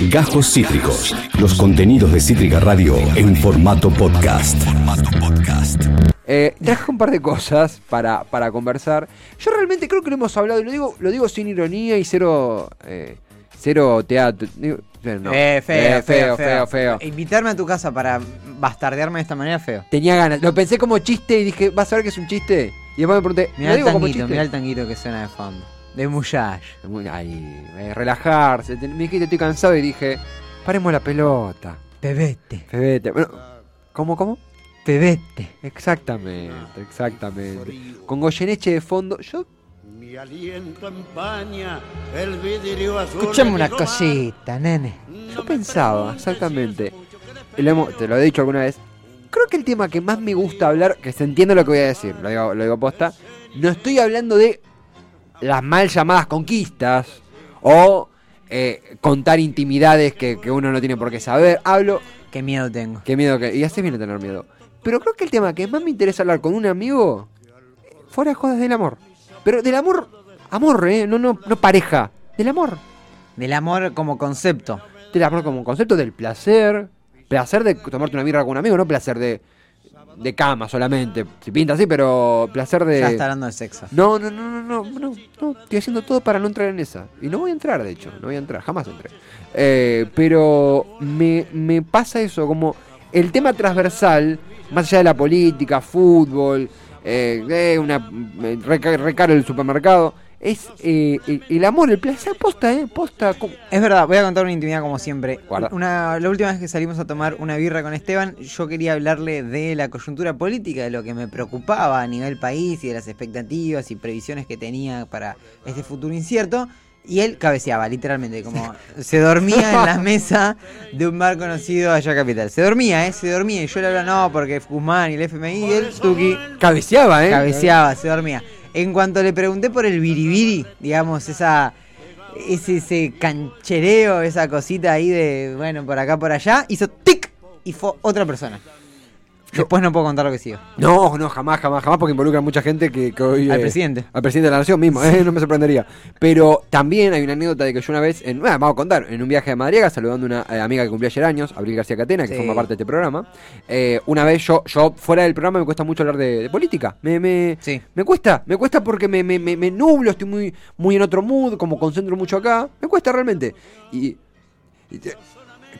Gajos Cítricos. Los contenidos de Cítrica Radio en formato podcast. Eh, traje un par de cosas para, para conversar. Yo realmente creo que lo hemos hablado, y lo digo, lo digo sin ironía y cero, eh, cero teatro. Eh, no. Eh, feo, Eh, feo, feo, feo. Invitarme a tu casa para bastardearme de esta manera, feo. Tenía ganas. Lo pensé como chiste y dije, ¿vas a ver que es un chiste? Y después me pregunté, Mirá ¿lo el digo como tanguito, chiste? mirá el tanguito que suena de fondo. De Muyash. Muy- Ay, eh, relajarse. Me dijiste, estoy cansado y dije, paremos la pelota. Pebete, Febete. Bueno, ¿cómo, cómo? pebete. Exactamente, exactamente. Con Goyeneche de fondo, yo Mi aliento empaña el vidrio azul. Escuchame una cosita, nene. Yo pensaba, exactamente. y lo hemos- te lo he dicho alguna vez. Creo que el tema que más me gusta hablar, que se entiende lo que voy a decir, lo digo, lo digo posta, no estoy hablando de las mal llamadas conquistas o eh, contar intimidades que, que uno no tiene por qué saber. Hablo, Qué miedo tengo. qué miedo que. Y así viene tener miedo. Pero creo que el tema que más me interesa hablar con un amigo, fuera de jodas del amor. Pero del amor, amor, ¿eh? No, no, no pareja. Del amor. Del amor como concepto. Del amor como concepto del placer. Placer de tomarte una birra con un amigo, no placer de, de cama solamente. Si pinta así, pero placer de. Ya está hablando de sexo. No, no, no, no, no, no, no, estoy haciendo todo para no entrar en esa. Y no voy a entrar, de hecho, no voy a entrar, jamás entré. Eh, pero me, me pasa eso, como el tema transversal, más allá de la política, fútbol, eh, eh, una, eh, re, ca- re caro el supermercado, es eh, el, el amor, el placer, posta, ¿eh? Posta. como- Es verdad, voy a contar una intimidad como siempre. Guarda. Una, la última vez que salimos a tomar una birra con Esteban, yo quería hablarle de la coyuntura política, de lo que me preocupaba a nivel país y de las expectativas y previsiones que tenía para este futuro incierto. Y él cabeceaba, literalmente, como se dormía en la mesa de un bar conocido allá capital. Se dormía, ¿eh? Se dormía. Y yo le hablaba, no, porque Guzmán y el FMI y él, Tuki, Cabeceaba, ¿eh? cabeceaba, se dormía. En cuanto le pregunté por el biribiri, digamos, esa ese, ese canchereo, esa cosita ahí de, bueno, por acá, por allá, hizo tic y fue otra persona. Después no puedo contar lo que sigo. No, no, jamás, jamás, jamás, porque involucra a mucha gente que, que hoy... Al eh, presidente. Al presidente de la nación mismo, eh, no me sorprendería. Pero también hay una anécdota de que yo una vez, en, bueno, vamos a contar, en un viaje a Madriaga, saludando a una eh, amiga que cumplía ayer años, Abril García Catena, que Sí. forma parte de este programa, eh, una vez yo, yo fuera del programa me cuesta mucho hablar de, de política. Me, me, Sí. me cuesta, me cuesta porque me, me, me, me nublo, estoy muy, muy en otro mood, como concentro mucho acá. Me cuesta realmente. Y, y te-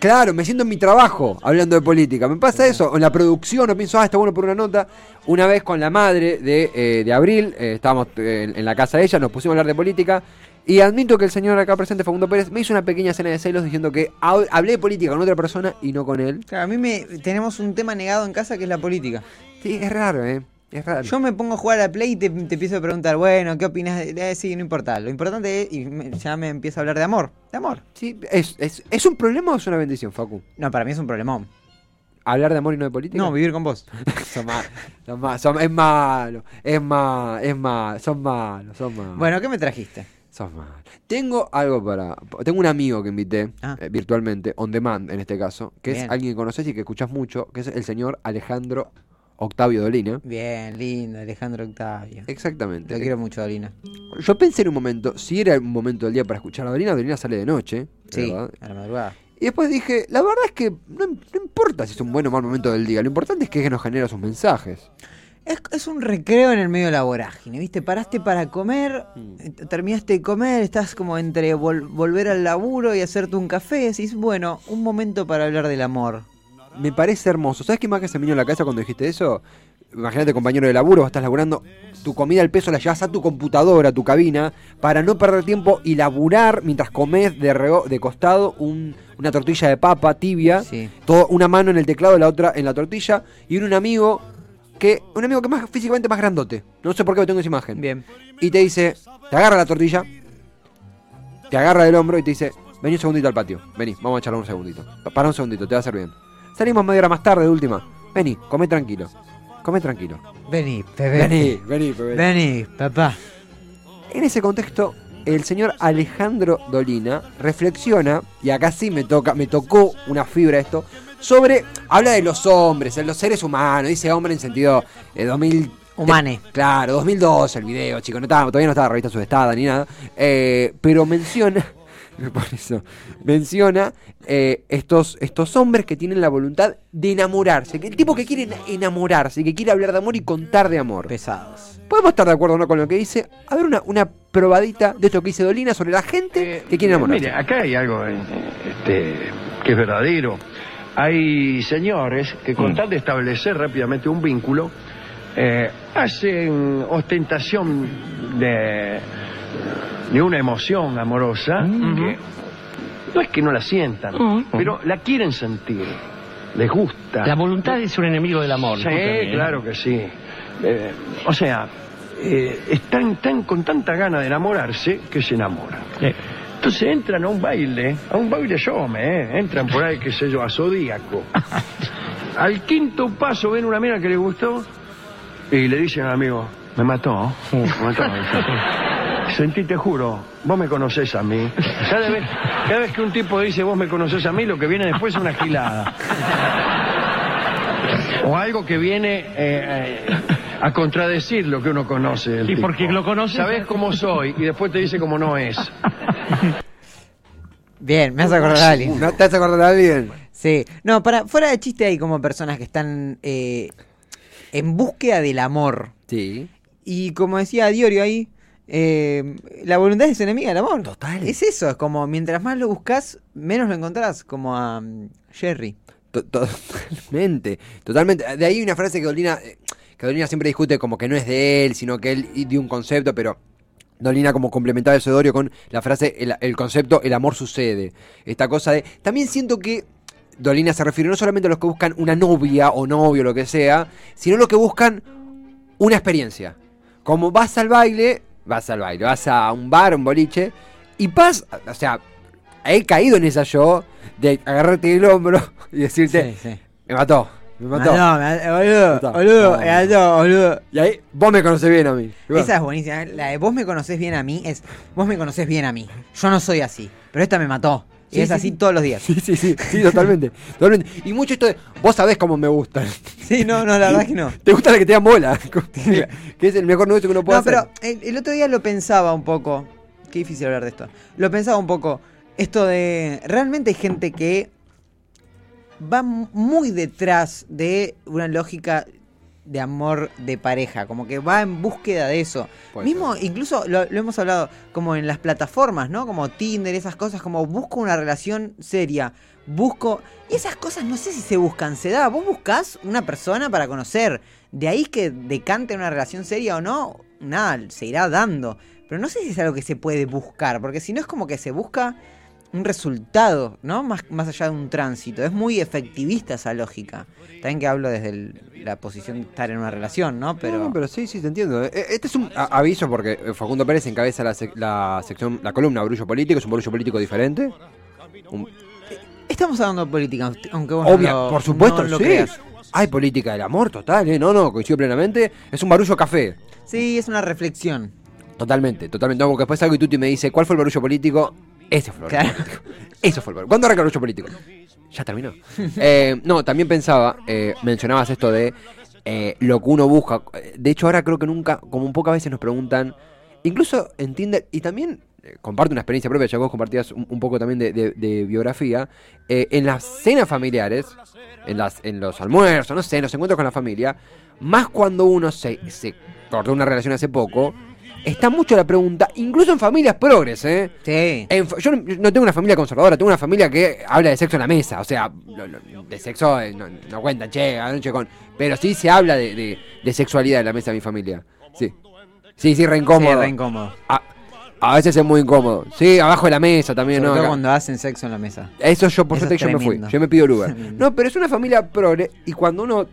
Claro, me siento en mi trabajo hablando de política. Me pasa eso, en la producción, no pienso, ah, está bueno por una nota. Una vez con la madre de, eh, de Abril, eh, estábamos eh, en, la casa de ella, nos pusimos a hablar de política. Y admito que el señor acá presente, Facundo Pérez, me hizo una pequeña escena de celos diciendo que hab- hablé de política con otra persona y no con él. Claro, a mí me tenemos un tema negado en casa que es la política. Sí, es raro, ¿eh? Es raro. Yo me pongo a jugar a la Play y te, te empiezo a preguntar, bueno, ¿qué opinas? De... Eh, sí, no importa. Lo importante es, y me- ya me empiezo a hablar de amor. De amor. Sí, es, es, ¿Es un problema o es una bendición, Facu? No, para mí es un problemón. ¿Hablar de amor y no de política? No, vivir con vos. son malos, son malos, son- es malo, es malo, es malo, son malos, son malos. Bueno, ¿qué me trajiste? Sos mal. Tengo algo para. Tengo un amigo que invité Ah. eh, virtualmente, on demand en este caso, que es alguien que conoces y que escuchas mucho, que es el señor Alejandro Octavio Dolina. Bien, lindo, Alejandro Octavio. Exactamente. Lo quiero mucho, Dolina. Yo pensé en un momento, si era un momento del día para escuchar a Dolina, Dolina sale de noche. Sí, ¿verdad? a la madrugada. Y después dije, la verdad es que no, no importa si es un buen o mal momento del día, lo importante es que nos genera sus mensajes. Es, es un recreo en el medio de la vorágine, ¿viste? Paraste para comer, eh, terminaste de comer, estás como entre vol- volver al laburo y hacerte un café. Decís, bueno, un momento para hablar del amor. Me parece hermoso. ¿Sabes qué imagen se me vino a la cabeza cuando dijiste eso? Imagínate, compañero de laburo, estás laburando, tu comida al peso la llevas a tu computadora, a tu cabina, para no perder tiempo y laburar mientras comes de, reo- de costado un- una tortilla de papa tibia, Sí. todo, una mano en el teclado, la otra en la tortilla, y un amigo que, un amigo que más físicamente más grandote, no sé por qué tengo esa imagen, Bien. y te dice, te agarra la tortilla, te agarra del hombro y te dice, vení un segundito al patio, vení, vamos a charlar un segundito, Pa- para un segundito, te va a hacer bien. Salimos media hora más tarde de última, vení, come tranquilo, come tranquilo. Vení, bebé. Vení, vení, bebé. Vení, papá. En ese contexto, el señor Alejandro Dolina reflexiona, y acá sí me toca, me tocó una fibra esto, sobre, habla de los hombres, de los seres humanos, dice hombre en sentido eh, 2000... Humane. Claro, 2012 el video, chico, no estaba, todavía no estaba revista subestada ni nada, eh, pero menciona por eso, menciona eh, estos, estos hombres que tienen la voluntad de enamorarse, que el tipo que quiere enamorarse, que quiere hablar de amor y contar de amor. Pesados. Podemos estar de acuerdo o no con lo que dice. A ver una, una probadita de esto que dice Dolina sobre la gente que quiere enamorarse. Mire, acá hay algo eh, este, que es verdadero. Hay señores que con tal de establecer rápidamente un vínculo, eh, hacen ostentación de, de una emoción amorosa que no es que no la sientan, pero la quieren sentir, les gusta. La voluntad es un enemigo del amor. Sí, justamente. claro que sí. Eh, o sea, eh, están tan, con tanta gana de enamorarse que se enamoran. Sí. Entonces entran a un baile, a un baile yo, ¿eh? entran por ahí, qué sé yo, a Zodíaco. Al quinto paso ven una mina que le gustó y le dicen al amigo, me mató, me mató. Sentí, te juro, vos me conocés a mí. Cada vez, cada vez que un tipo dice vos me conocés a mí, lo que viene después es una gilada. O algo que viene eh, eh, a contradecir lo que uno conoce. del Y tipo. porque lo conoces- Sabés cómo soy y después te dice cómo no es. Bien, me hace acordar a alguien. ¿No te has acordado de alguien? Sí. No, para, fuera de chiste hay como personas que están eh, en búsqueda del amor. Sí. Y como decía Diorio ahí, eh, la voluntad es enemiga del amor. Total. Es eso, es como mientras más lo buscas, menos lo encontrás, como a mm, Jerry. To- Totalmente, totalmente. De ahí una frase que Dolina, eh, que Dolina siempre discute como que no es de él, sino que él dio un concepto, pero Dolina como complementaba eso de Dorio con la frase, el, el concepto, el amor sucede. Esta cosa de... También siento que Dolina se refiere no solamente a los que buscan una novia o novio, lo que sea, sino los que buscan una experiencia. Como vas al baile, vas al baile, vas a un bar, un boliche, y vas, o sea, he caído en esa yo de agarrarte el hombro y decirte, Sí, sí. me mató, me mató. Ah, no, me- boludo, Mató. boludo, No. me mató, boludo. Y ahí vos me conocés bien a mí. Esa es buenísima. La de vos me conocés bien a mí es vos me conocés bien a mí. Yo no soy así, pero esta me mató. Y es sí, así sí. todos los días. Sí, sí, sí, sí, totalmente, totalmente. Y mucho esto de, vos sabés cómo me gustan. Sí, no, no, la verdad que no. Te gusta la que te dan bola. que es el mejor negocio que uno puede No, pero hacer. el, el otro día lo pensaba un poco. Qué difícil hablar de esto. Lo pensaba un poco. Esto de. Realmente hay gente que va muy detrás de una lógica de amor de pareja. Como que va en búsqueda de eso. Puede Mismo, incluso lo, lo hemos hablado como en las plataformas, ¿no? Como Tinder, esas cosas. Como busco una relación seria. Busco. Y esas cosas no sé si se buscan, se da. Vos buscás una persona para conocer. De ahí que decante una relación seria o no, nada, se irá dando. Pero no sé si es algo que se puede buscar, porque si no es como que se busca un resultado, ¿no? Más, más allá de un tránsito. Es muy efectivista esa lógica. También que hablo desde el- la posición de estar en una relación, ¿no? Pero, No, pero sí, sí, te entiendo. Eh, Este es un aviso porque eh, Facundo Pérez encabeza la, sec- la sección, la columna Barullo Político, es un barullo político diferente. Un- estamos hablando de política, aunque vos no Obvia, lo- por supuesto, no lo sí. creas. Hay política del amor total, ¿eh? No, no, coincido plenamente. Es un barullo café. Sí, es una reflexión. Totalmente, totalmente. No, porque después algo y tú me dice, ¿cuál fue el barullo político? Ese fue el barullo Claro. político. Eso fue el barullo. ¿Cuándo arranca el barullo político? Ya terminó. Eh, no, también pensaba, eh, mencionabas esto de eh, lo que uno busca. De hecho, ahora creo que nunca, como un pocas veces nos preguntan, incluso en Tinder, y también eh, comparto una experiencia propia, ya vos compartías un, un poco también de, de- de biografía, eh, en las cenas familiares, en, las, en los almuerzos, no sé, en los encuentros con la familia, más cuando uno se, se cortó una relación hace poco, está mucho la pregunta, incluso en familias progres, ¿eh? Sí. En yo no, no tengo una familia conservadora, tengo una familia que habla de sexo en la mesa. O sea, lo- lo- de sexo eh, no, no cuentan, che, anoche con. Pero sí se habla de, de- de sexualidad en la mesa de mi familia. Sí. Sí, sí, re incómodo. Sí, re incómodo. A, a veces es muy incómodo. Sí, abajo de la mesa también, Sobre ¿no? todo Acá. cuando hacen sexo en la mesa. Eso yo, por Eso suerte, yo me fui. Yo me pido. Tremendo. No, pero es una familia progre. Y cuando uno,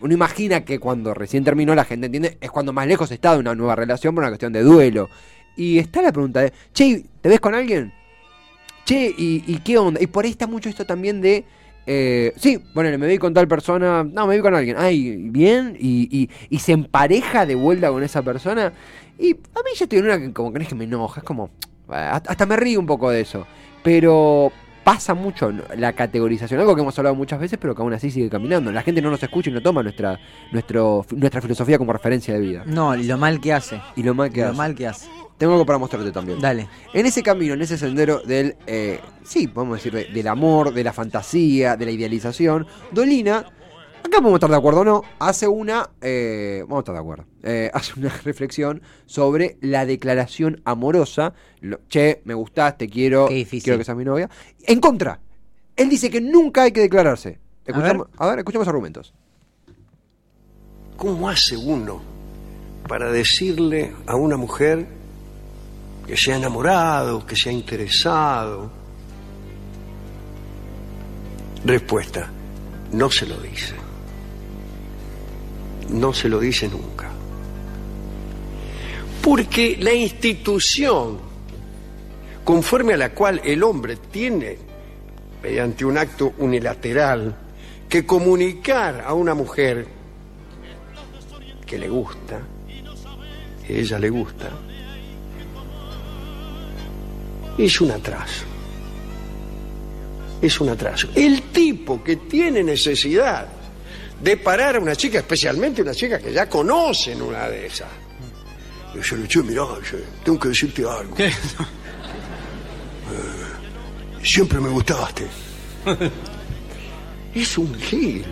uno imagina que cuando recién terminó, la gente entiende, es cuando más lejos está de una nueva relación por una cuestión de duelo. Y está la pregunta de, che, ¿te ves con alguien? Che, ¿y, y qué onda? Y por ahí está mucho esto también de. Eh, sí, bueno, me vi con tal persona. No, me vi con alguien. Ay, bien. Y, y, y se empareja de vuelta con esa persona. Y a mí ya estoy en una que como que no es que me enoja. Es como. ah, Hasta me río un poco de eso. Pero pasa mucho la categorización, algo que hemos hablado muchas veces, pero que aún así sigue caminando. La gente no nos escucha y no toma nuestra, nuestro, nuestra filosofía como referencia de vida. No, y lo mal que hace. Y lo mal que Lo hace. mal que hace. Tengo algo para mostrarte también. Dale. En ese camino, en ese sendero del, eh, sí, vamos a decir, de- del amor, de la fantasía, de la idealización, Dolina, acá podemos estar de acuerdo o no, hace una, eh, vamos a estar de acuerdo, eh, hace una reflexión sobre la declaración amorosa, lo- che, me gustás, te quiero, quiero que seas mi novia, en contra. Él dice que nunca hay que declararse. Escuchamos, ver. a ver, escuchemos argumentos. ¿Cómo hace uno para decirle a una mujer que se ha enamorado, que se ha interesado? Respuesta, no se lo dice. No se lo dice nunca. Porque la institución conforme a la cual el hombre tiene, mediante un acto unilateral, que comunicar a una mujer que le gusta, que ella le gusta, es un atraso. Es un atraso. El tipo que tiene necesidad de parar a una chica, especialmente una chica que ya conocen una de esas. Y yo le digo, mirá, yo tengo que decirte algo. Eh, siempre me gustaste. es un gil.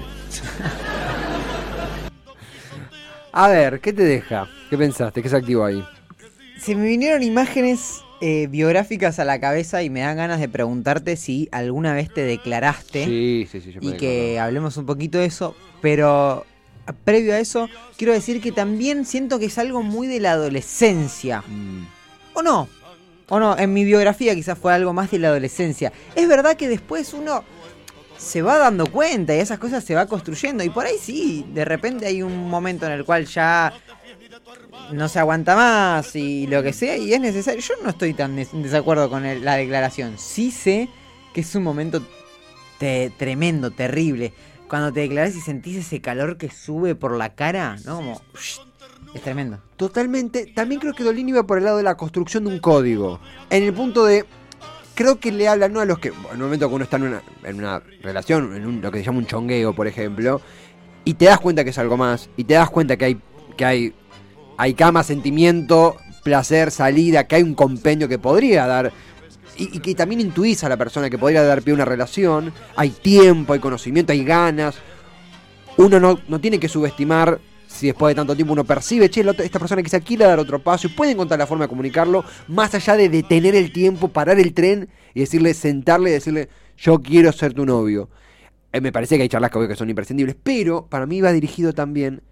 A ver, ¿qué te deja? ¿Qué pensaste? ¿Qué se activó ahí? Se me vinieron imágenes eh, biográficas a la cabeza y me dan ganas de preguntarte si alguna vez te declaraste Sí, sí, sí. yo me y que hablemos un poquito de eso, pero previo a eso quiero decir que también siento que es algo muy de la adolescencia. Mm. ¿O no? ¿O no? En mi biografía quizás fue algo más de la adolescencia. Es verdad que después uno se va dando cuenta y esas cosas se va construyendo. Y por ahí sí, de repente hay un momento en el cual ya no se aguanta más y lo que sea y es necesario. Yo no estoy tan en desacuerdo con la declaración. Sí sé que es un momento te- tremendo, terrible. Cuando te declaras y sentís ese calor que sube por la cara, ¿no? Como... Es tremendo. Totalmente. También creo que Dolini iba por el lado de la construcción de un código. En el punto de. Creo que le habla no a los que. En el momento que uno está en una, en una relación, en un- lo que se llama un chongueo, por ejemplo, y te das cuenta que es algo más, y te das cuenta que hay. que hay. Hay cama, sentimiento, placer, salida, que hay un compendio que podría dar. Y, que también intuís a la persona que podría dar pie a una relación. Hay tiempo, hay conocimiento, hay ganas. Uno no, no tiene que subestimar si después de tanto tiempo uno percibe, che, esta persona quizá quiera dar otro paso y puede encontrar la forma de comunicarlo, más allá de detener el tiempo, parar el tren y decirle, sentarle y decirle, yo quiero ser tu novio. Eh, me parece que hay charlas que son imprescindibles, pero para mí va dirigido también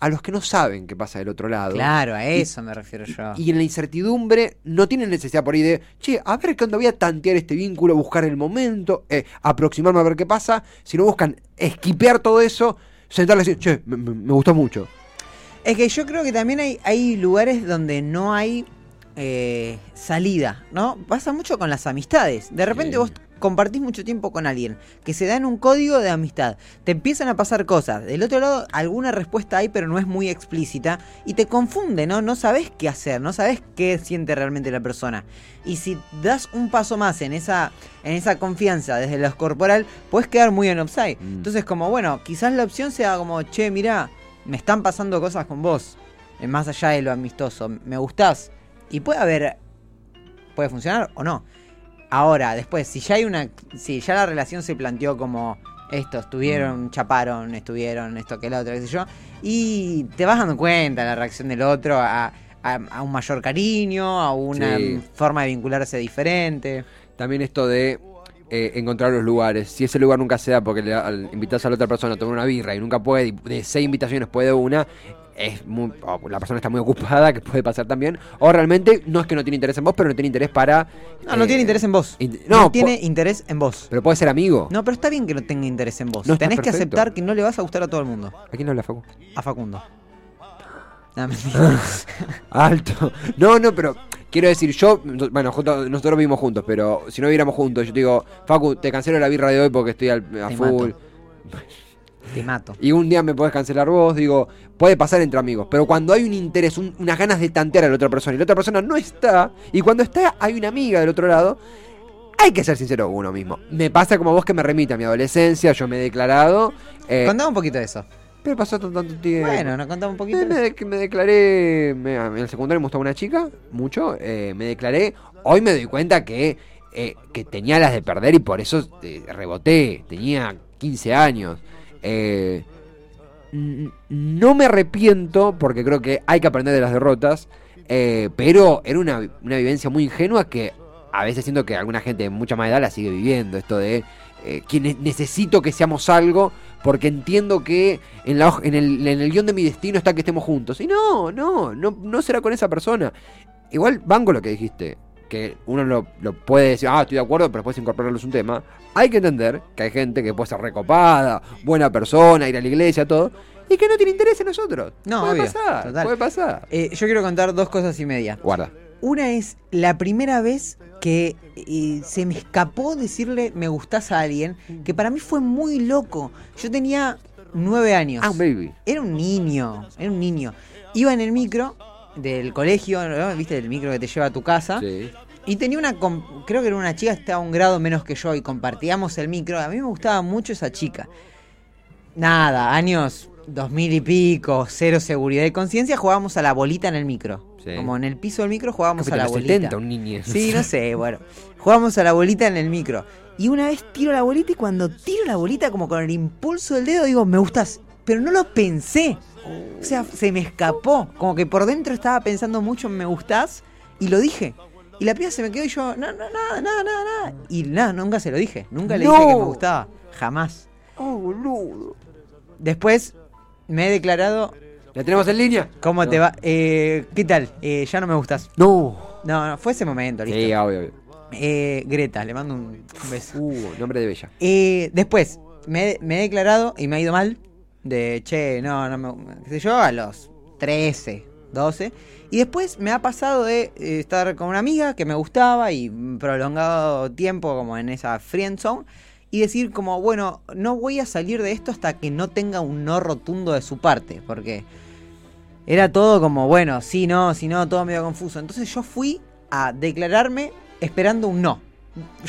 a los que no saben qué pasa del otro lado. Claro, a eso me refiero yo. Y en la incertidumbre no tienen necesidad por ahí de, che, a ver qué onda, voy a tantear este vínculo, buscar el momento, eh, aproximarme a ver qué pasa, sino buscan esquipear todo eso, sentarle y decir, che, me, me- me gustó mucho. Es que yo creo que también hay, hay lugares donde no hay eh, salida, ¿no? Pasa mucho con las amistades. De repente Sí. vos compartís mucho tiempo con alguien que se da en un código de amistad. Te empiezan a pasar cosas. Del otro lado, alguna respuesta hay, pero no es muy explícita. Y te confunde, ¿no? No sabes qué hacer, no sabes qué siente realmente la persona. Y si das un paso más en esa, en esa confianza desde lo corporal, puedes quedar muy en offside. Mm. Entonces, como, bueno, quizás la opción sea como, che, mira, me están pasando cosas con vos. eh, Más allá de lo amistoso. Me gustás. Y puede haber. Puede funcionar o no. Ahora, después, si ya hay una. Si ya la relación se planteó como. Esto, estuvieron, chaparon, estuvieron, esto que lo otro, qué sé yo. Y te vas dando cuenta la reacción del otro a, a- a un mayor cariño, a una Sí. forma de vincularse diferente. También esto de eh, encontrar los lugares. Si ese lugar nunca se da porque le al- invitas a la otra persona a tomar una birra y nunca puede, y de seis invitaciones puede una, es muy, o la persona está muy ocupada, que puede pasar también. O realmente no es que no tiene interés en vos, pero no tiene interés para. No, no eh, tiene interés en vos. no, no, tiene interés en vos. Pero puede ser amigo. No, pero está bien que no tenga interés en vos. No, Tenés que aceptar que no le vas a gustar a todo el mundo. ¿A quién habla, Facu? A Facundo. No. Alto. No, no, pero quiero decir, yo, bueno, junto- nosotros vivimos juntos, pero si no viviéramos juntos, yo te digo, Facu, te cancelo la birra de hoy porque estoy al, a Te full. mato. Te mato. Y un día me podés cancelar vos, digo, puede pasar entre amigos, pero cuando hay un interés, un- unas ganas de tantear a la otra persona y la otra persona no está, y cuando está hay una amiga del otro lado, hay que ser sincero con uno mismo. Me pasa como vos que me remite a mi adolescencia, yo me he declarado. eh, Contame un poquito de eso. pero pasó tanto, tanto tiempo. Bueno, nos contamos un poquito. Eh, me declaré, me- en el secundario me gustaba una chica, mucho, eh, me declaré, hoy me doy cuenta que, eh, que tenía las de perder y por eso eh, reboté, tenía 15 años. Eh, no me arrepiento porque creo que hay que aprender de las derrotas, eh, pero era una, una vivencia muy ingenua que a veces siento que alguna gente de mucha más edad la sigue viviendo, esto de eh, que ne- necesito que seamos algo porque entiendo que en, en, el, en el guion de mi destino está que estemos juntos. Y no, no, no, no será con esa persona. Igual banco lo que dijiste, que uno lo, lo puede decir, ah, estoy de acuerdo, pero después incorporarlo es un tema. Hay que entender que hay gente que puede ser recopada, buena persona, ir a la iglesia, todo, y que no tiene interés en nosotros. No, puede obvio, pasar, total. puede pasar. Eh, yo quiero contar dos cosas y media. Guarda. Una es la primera vez que eh, se me escapó decirle me gustás a alguien, que para mí fue muy loco. Yo tenía nueve años. Ah, un baby. Era un niño, era un niño. Iba en el micro del colegio, ¿no? ¿viste? El micro que te lleva a tu casa. Sí. Y tenía una, creo que era una chica que estaba un grado menos que yo y compartíamos el micro. A mí me gustaba mucho esa chica. Nada, años dos mil y pico, cero seguridad y conciencia, jugábamos a la bolita en el micro. Sí. Como en el piso del micro jugábamos a la bolita. 70, un niño. Sí, no sé, bueno. Jugábamos a la bolita en el micro. Y una vez tiro la bolita y cuando tiro la bolita como con el impulso del dedo digo, me gustas. Pero no lo pensé. O sea, se me escapó. Como que por dentro estaba pensando mucho en me gustás y lo dije. Y la piba se me quedó y yo, no, no, nada, nada, nada, nada. Y nada, nunca se lo dije. Nunca le No. dije que me gustaba. Jamás. Oh, boludo. Después me he declarado, ¿La tenemos en línea? ¿cómo No. te va? Eh, ¿Qué tal? Eh, ya no me gustas. No. No, no, fue ese momento, listo. Sí, obvio, obvio. Eh, Greta, le mando un, beso. Uh, nombre de Bella. Eh, después, me, me he declarado y me ha ido mal. De, che, no, no me. sé yo, a los 13, 12. Y después me ha pasado de eh, estar con una amiga que me gustaba y prolongado tiempo como en esa friend zone. Y decir como, bueno, no voy a salir de esto hasta que no tenga un no rotundo de su parte. Porque era todo como, bueno, sí, no, sí, no, todo medio confuso. Entonces yo fui a declararme esperando un no.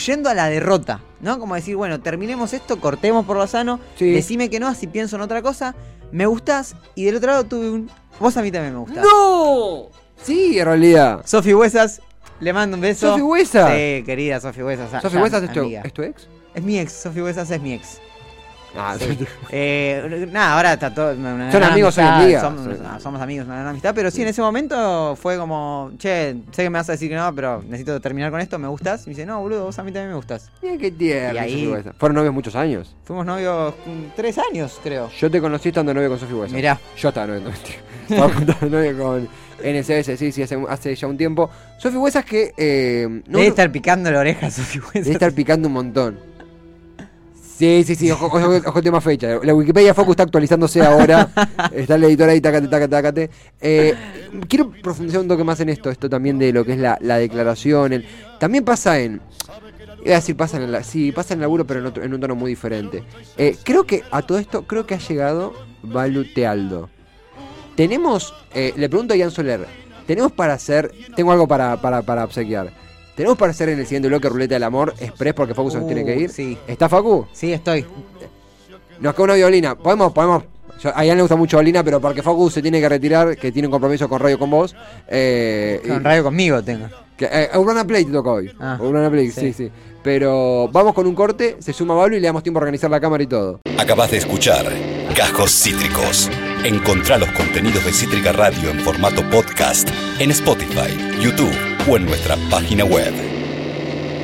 Yendo a la derrota, ¿no? Como decir, bueno, terminemos esto, cortemos por lo sano, Sí. decime que no, así pienso en otra cosa, me gustás, y del otro lado tuve un... Vos a mí también me gustás. ¡No! Sí, en realidad. Sofi Huesas, le mando un beso. ¿Sofi Huesas? Sí, querida Sofi Huesas. ¿Sofi Huesas es tu, es tu ex? Es mi ex, Sofi Huesas es mi ex. Ah, Sí. Eh, nada, ahora está todo. una- Son amigos hoy en día. Somos, Sí. somos amigos, una gran amistad. Pero sí, en ese momento fue como, che, sé que me vas a decir que no, pero necesito terminar con esto, ¿me gustas? Y me dice, no, boludo, vos a mí también me gustas. Mira qué tierno. Y ahí-. Fueron novios muchos años. Fuimos novios tres años, creo. Yo te conocí estando novio con Sofi Huesa. Mirá. Yo estaba novio, novio con NCS, sí, sí, hace, hace ya un tiempo. Sofi Huesas que... Eh, no, Debe estar picando la oreja Sofi Huesas. debe estar picando un montón. Sí, sí, sí, ojo, ojo, ojo tema fecha. La Wikipedia Focus está actualizándose ahora. Está el editor ahí, tácate, tácate, tácate. Eh, quiero profundizar un toque más en esto, esto también de lo que es la, la declaración. el- también pasa en. Iba a decir, pasa en el, sí, pasa en el laburo, pero en, otro- en un tono muy diferente. Eh, creo que a todo esto, creo que ha llegado Balu Tealdo. Tenemos, eh, le pregunto a Ian Soler, tenemos para hacer, tengo algo para, para, para obsequiar. Tenemos para hacer en el siguiente bloque Ruleta del Amor Express porque Facu se nos Uh, tiene que ir. sí. ¿Está Facu? Sí, estoy. Nos queda una violina. Podemos, podemos. yo- a Ian le gusta mucho violina, pero porque Facu se tiene que retirar, que tiene un compromiso con Radio con vos. Eh, Con y- radio conmigo tengo. que, eh, Urbana Play te toca hoy. Ah, Urbana Play, sí. sí. sí, Pero vamos con un corte, se suma Balu y le damos tiempo a organizar la cámara y todo. Acabas de escuchar Cajos Cítricos. Encontrá los contenidos de Cítrica Radio en formato podcast en Spotify, YouTube o en nuestra página web.